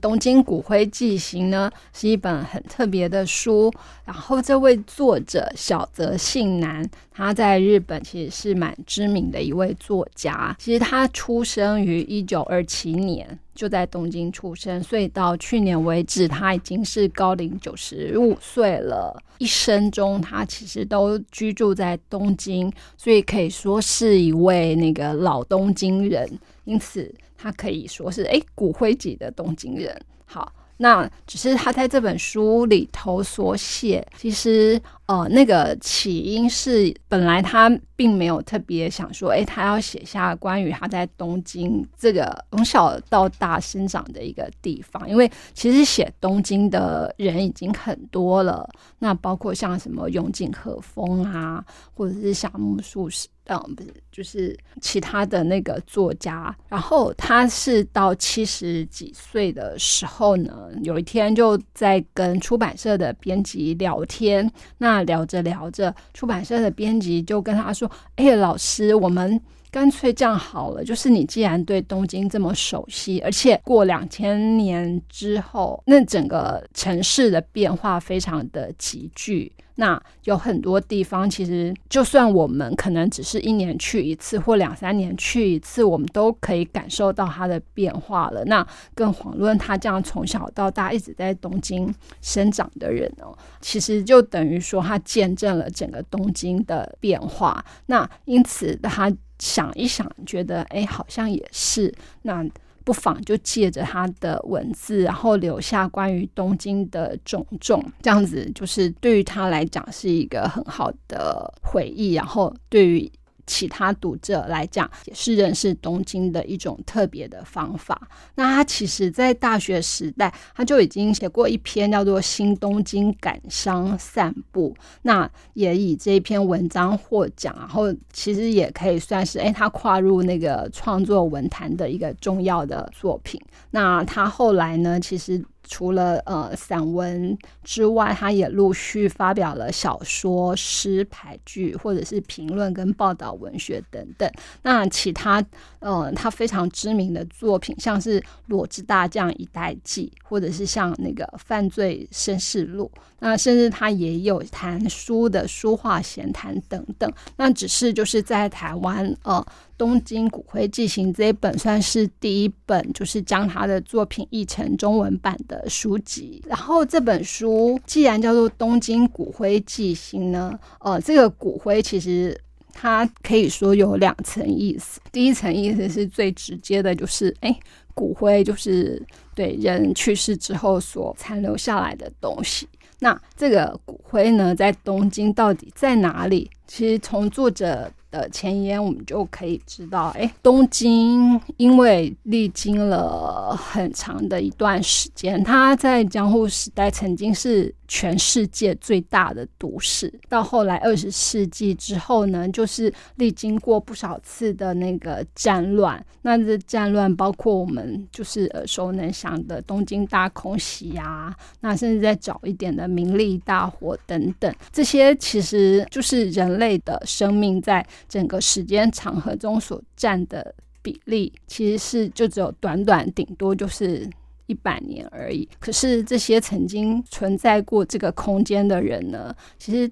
东京骨灰记行》呢是一本很特别的书。然后这位作者小泽信男，他在日本其实是蛮知名的一位作家。其实他出生于一九二七年，就在东京出生，所以到去年为止，他已经是高龄九十五岁了。一生中，他其实都居住在东京，所以可以说是一位那个老东京人。因此，他可以说是哎骨灰级的东京人。好。那只是他在这本书里头所写，其实呃，那个起因是本来他并没有特别想说，哎，他要写下关于他在东京这个从小到大生长的一个地方，因为其实写东京的人已经很多了，那包括像什么永井和风啊，或者是夏目漱石。嗯，不是，就是其他的那个作家。然后他是到七十几岁的时候呢，有一天就在跟出版社的编辑聊天。那聊着聊着，出版社的编辑就跟他说：“哎，老师，我们干脆这样好了，就是你既然对东京这么熟悉，而且过两千年之后，那整个城市的变化非常的急剧。”那有很多地方，其实就算我们可能只是一年去一次或两三年去一次，我们都可以感受到它的变化了。那更遑论他这样从小到大一直在东京生长的人哦，其实就等于说他见证了整个东京的变化。那因此他想一想，觉得哎，好像也是那。不妨就借着他的文字，然后留下关于东京的种种，这样子就是对于他来讲是一个很好的回忆，然后对于。其他读者来讲，也是认识东京的一种特别的方法。那他其实，在大学时代，他就已经写过一篇叫做《新东京感伤散步》，那也以这一篇文章获奖。然后，其实也可以算是，哎，他跨入那个创作文坛的一个重要的作品。那他后来呢，其实。除了呃散文之外，他也陆续发表了小说、诗、俳句，或者是评论跟报道文学等等。那其他呃，他非常知名的作品，像是《裸之大将一代记》，或者是像那个《犯罪绅士录》。那甚至他也有谈书的书画闲谈等等。那只是就是在台湾呃。《东京骨灰寄行》这一本算是第一本，就是将他的作品译成中文版的书籍。然后这本书既然叫做《东京骨灰寄行》呢，呃，这个骨灰其实它可以说有两层意思。第一层意思是最直接的，就是哎，骨灰就是对人去世之后所残留下来的东西。那这个骨灰呢，在东京到底在哪里？其实从作者。的前言，我们就可以知道，哎，东京因为历经了很长的一段时间，它在江户时代曾经是。全世界最大的都市，到后来二十世纪之后呢，就是历经过不少次的那个战乱。那这战乱包括我们就是耳熟能详的东京大空袭呀，那甚至再早一点的明利大火等等，这些其实就是人类的生命在整个时间长河中所占的比例，其实是就只有短短顶多就是。一百年而已。可是这些曾经存在过这个空间的人呢，其实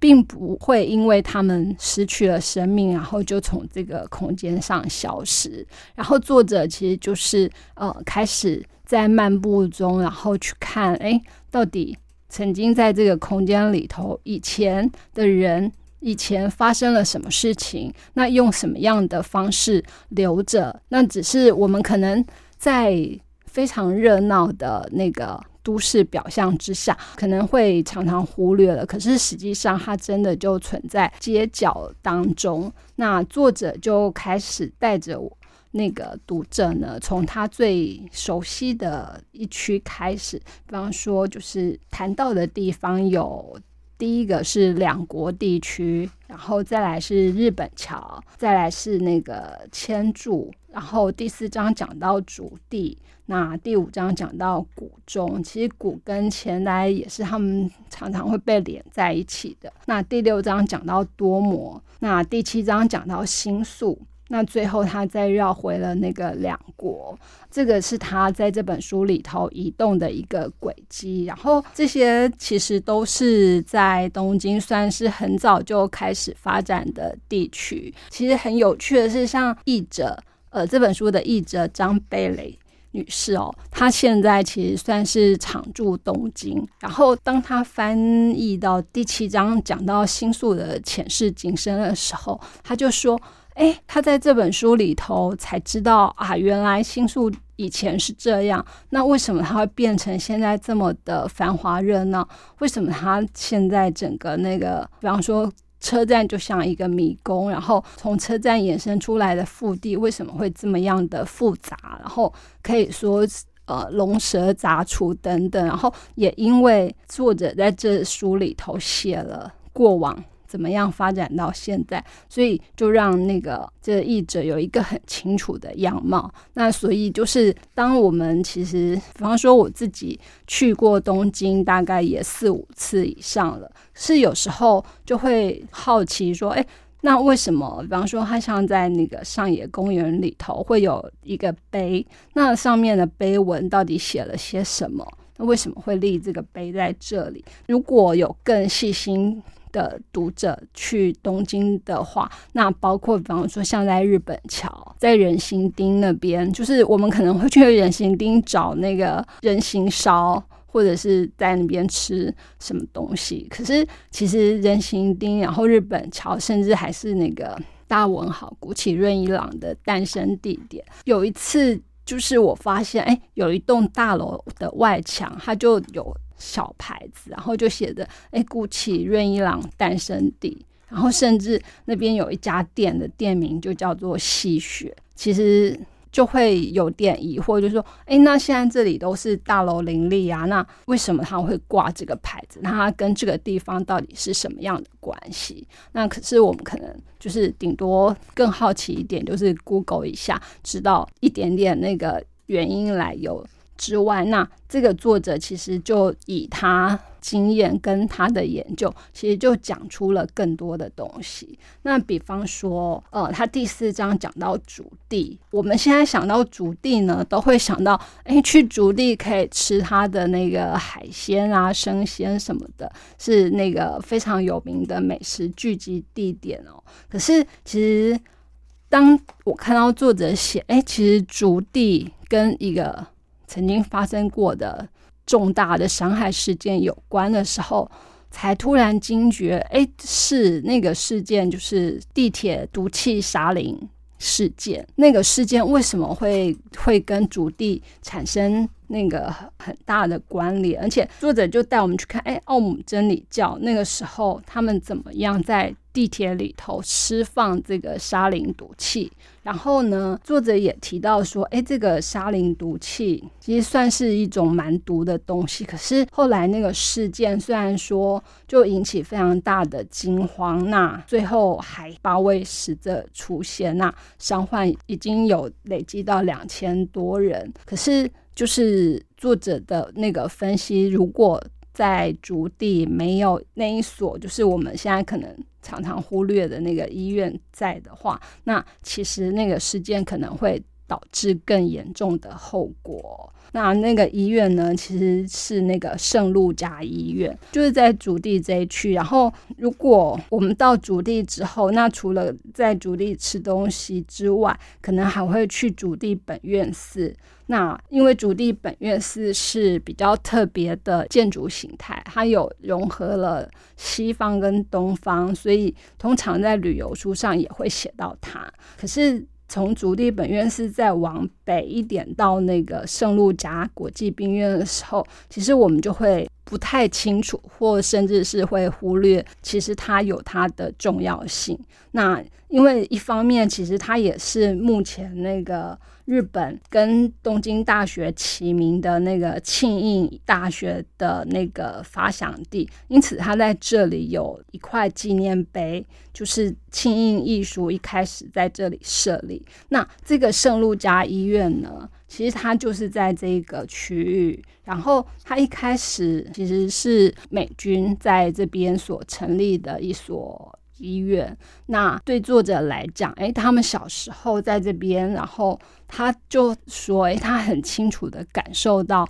并不会因为他们失去了生命，然后就从这个空间上消失。然后作者其实就是呃，开始在漫步中，然后去看，哎，到底曾经在这个空间里头以前的人，以前发生了什么事情？那用什么样的方式留着？那只是我们可能在。非常热闹的那个都市表象之下，可能会常常忽略了。可是实际上，它真的就存在街角当中。那作者就开始带着那个读者呢，从他最熟悉的一区开始。比方说，就是谈到的地方有第一个是两国地区，然后再来是日本桥，再来是那个千柱，然后第四章讲到主地。那第五章讲到古中，其实古跟前来也是他们常常会被连在一起的。那第六章讲到多摩，那第七章讲到星宿，那最后他再绕回了那个两国，这个是他在这本书里头移动的一个轨迹。然后这些其实都是在东京算是很早就开始发展的地区。其实很有趣的是，像译者，呃，这本书的译者张贝雷。女士哦，她现在其实算是常驻东京。然后，当她翻译到第七章讲到新宿的前世今生的时候，她就说：“哎，他在这本书里头才知道啊，原来新宿以前是这样。那为什么它会变成现在这么的繁华热闹？为什么它现在整个那个，比方说？”车站就像一个迷宫，然后从车站衍生出来的腹地为什么会这么样的复杂？然后可以说呃龙蛇杂处等等，然后也因为作者在这书里头写了过往。怎么样发展到现在？所以就让那个这译者有一个很清楚的样貌。那所以就是当我们其实，比方说我自己去过东京，大概也四五次以上了，是有时候就会好奇说，哎，那为什么？比方说，它像在那个上野公园里头会有一个碑，那上面的碑文到底写了些什么？那为什么会立这个碑在这里？如果有更细心。的读者去东京的话，那包括比方说像在日本桥，在人形町那边，就是我们可能会去人形町找那个人形烧，或者是在那边吃什么东西。可是其实人形町，然后日本桥，甚至还是那个大文豪谷崎润一郎的诞生地点。有一次，就是我发现，哎，有一栋大楼的外墙，它就有。小牌子，然后就写着“哎，古奇润一郎诞生地”，然后甚至那边有一家店的店名就叫做“吸血”。其实就会有点疑惑，就说：“哎，那现在这里都是大楼林立啊，那为什么他会挂这个牌子？那它跟这个地方到底是什么样的关系？”那可是我们可能就是顶多更好奇一点，就是 Google 一下，知道一点点那个原因来由。之外，那这个作者其实就以他经验跟他的研究，其实就讲出了更多的东西。那比方说，呃，他第四章讲到竹地，我们现在想到竹地呢，都会想到，哎，去竹地可以吃它的那个海鲜啊、生鲜什么的，是那个非常有名的美食聚集地点哦。可是，其实当我看到作者写，哎，其实竹地跟一个曾经发生过的重大的伤害事件有关的时候，才突然惊觉，哎，是那个事件，就是地铁毒气杀林事件。那个事件为什么会会跟主地产生那个很大的关联？而且作者就带我们去看，哎，奥姆真理教那个时候他们怎么样在。地铁里头释放这个沙林毒气，然后呢，作者也提到说，哎，这个沙林毒气其实算是一种蛮毒的东西。可是后来那个事件虽然说就引起非常大的惊慌，那最后还八位死者出现，那伤患已经有累积到两千多人。可是就是作者的那个分析，如果在竹地没有那一所，就是我们现在可能。常常忽略的那个医院在的话，那其实那个事件可能会导致更严重的后果。那那个医院呢，其实是那个圣路加医院，就是在主地这一区。然后，如果我们到主地之后，那除了在主地吃东西之外，可能还会去主地本院寺。那因为主地本院寺是比较特别的建筑形态，它有融合了西方跟东方，所以通常在旅游书上也会写到它。可是从竹地本院是再往北一点到那个圣路加国际病院的时候，其实我们就会不太清楚，或甚至是会忽略，其实它有它的重要性。那因为一方面，其实它也是目前那个。日本跟东京大学齐名的那个庆应大学的那个发祥地，因此它在这里有一块纪念碑，就是庆应艺术一开始在这里设立。那这个圣路加医院呢，其实它就是在这个区域，然后它一开始其实是美军在这边所成立的一所。医院。那对作者来讲，诶，他们小时候在这边，然后他就说，诶，他很清楚的感受到。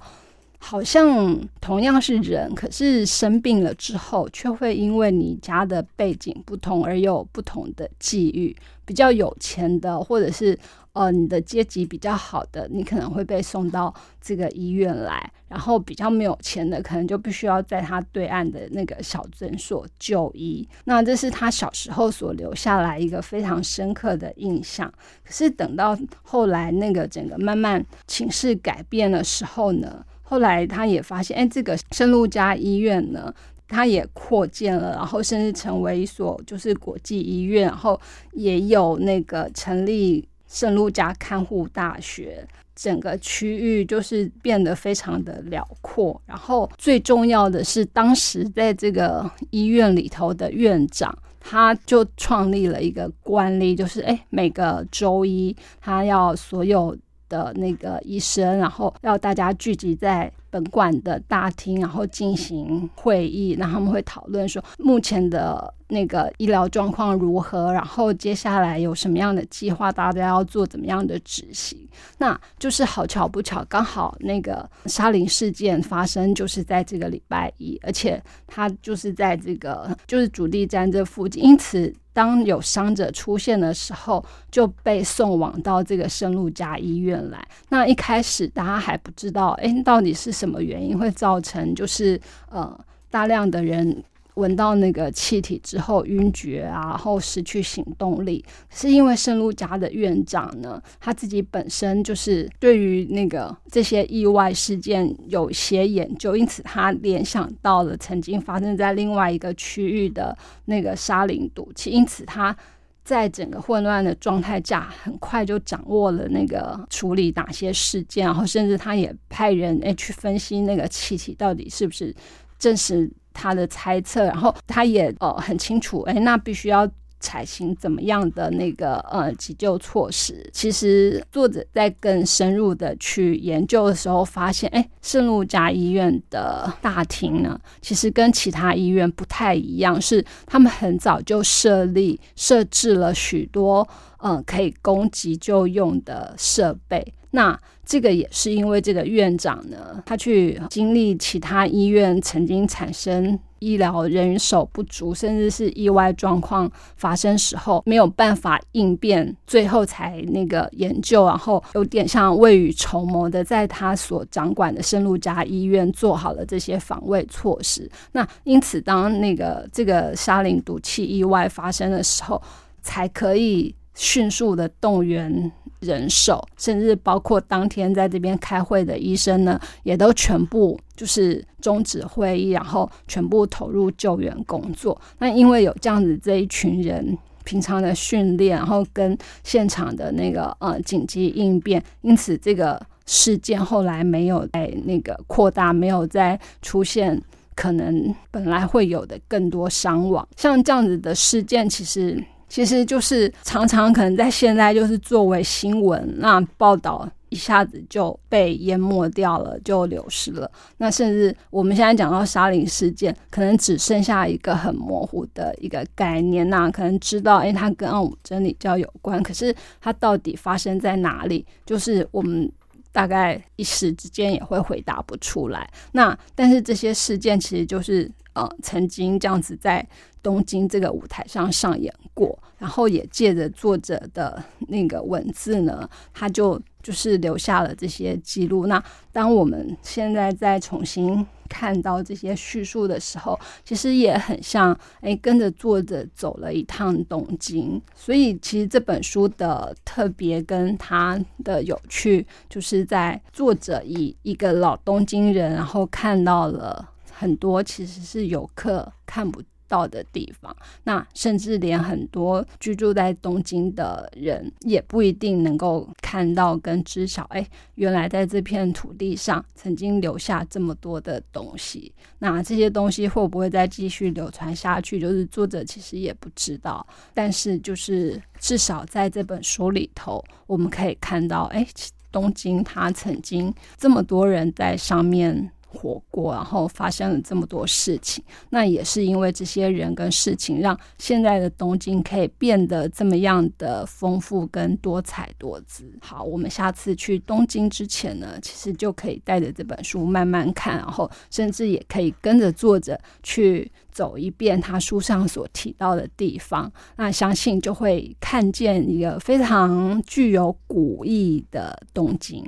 好像同样是人，可是生病了之后，却会因为你家的背景不同而有不同的际遇。比较有钱的，或者是呃你的阶级比较好的，你可能会被送到这个医院来；然后比较没有钱的，可能就必须要在他对岸的那个小诊所就医。那这是他小时候所留下来一个非常深刻的印象。可是等到后来那个整个慢慢情势改变的时候呢？后来他也发现，哎，这个圣路加医院呢，它也扩建了，然后甚至成为一所就是国际医院，然后也有那个成立圣路加看护大学，整个区域就是变得非常的辽阔。然后最重要的是，当时在这个医院里头的院长，他就创立了一个惯例，就是哎，每个周一他要所有。的那个医生，然后要大家聚集在。本馆的大厅，然后进行会议，那他们会讨论说目前的那个医疗状况如何，然后接下来有什么样的计划，大家要做怎么样的执行。那就是好巧不巧，刚好那个沙林事件发生就是在这个礼拜一，而且他就是在这个就是主力站这附近，因此当有伤者出现的时候，就被送往到这个圣路加医院来。那一开始大家还不知道，哎，到底是什么原因会造成就是呃大量的人闻到那个气体之后晕厥啊，然后失去行动力？是因为圣路家的院长呢，他自己本身就是对于那个这些意外事件有些研究，因此他联想到了曾经发生在另外一个区域的那个沙林毒气，因此他。在整个混乱的状态下，很快就掌握了那个处理哪些事件，然后甚至他也派人诶去分析那个气体到底是不是证实他的猜测，然后他也呃很清楚，诶，那必须要。采行怎么样的那个呃急救措施？其实作者在更深入的去研究的时候，发现，哎，圣路加医院的大厅呢，其实跟其他医院不太一样，是他们很早就设立设置了许多嗯可以供急救用的设备。那这个也是因为这个院长呢，他去经历其他医院曾经产生医疗人手不足，甚至是意外状况发生时候没有办法应变，最后才那个研究，然后有点像未雨绸缪的，在他所掌管的圣路加医院做好了这些防卫措施。那因此，当那个这个沙林毒气意外发生的时候，才可以迅速的动员。人手，甚至包括当天在这边开会的医生呢，也都全部就是终止会议，然后全部投入救援工作。那因为有这样子这一群人平常的训练，然后跟现场的那个呃紧急应变，因此这个事件后来没有在那个扩大，没有再出现可能本来会有的更多伤亡。像这样子的事件，其实。其实就是常常可能在现在就是作为新闻，那报道一下子就被淹没掉了，就流失了。那甚至我们现在讲到沙林事件，可能只剩下一个很模糊的一个概念，那可能知道，哎，它跟奥姆真理教有关，可是它到底发生在哪里，就是我们大概一时之间也会回答不出来。那但是这些事件其实就是呃，曾经这样子在。东京这个舞台上上演过，然后也借着作者的那个文字呢，他就就是留下了这些记录。那当我们现在再重新看到这些叙述的时候，其实也很像哎，跟着作者走了一趟东京。所以其实这本书的特别跟它的有趣，就是在作者以一个老东京人，然后看到了很多其实是游客看不。到的地方，那甚至连很多居住在东京的人也不一定能够看到跟知晓，哎，原来在这片土地上曾经留下这么多的东西。那这些东西会不会再继续流传下去？就是作者其实也不知道。但是就是至少在这本书里头，我们可以看到，哎，东京它曾经这么多人在上面。活过，然后发生了这么多事情。那也是因为这些人跟事情，让现在的东京可以变得这么样的丰富跟多彩多姿。好，我们下次去东京之前呢，其实就可以带着这本书慢慢看，然后甚至也可以跟着作者去走一遍他书上所提到的地方。那相信就会看见一个非常具有古意的东京。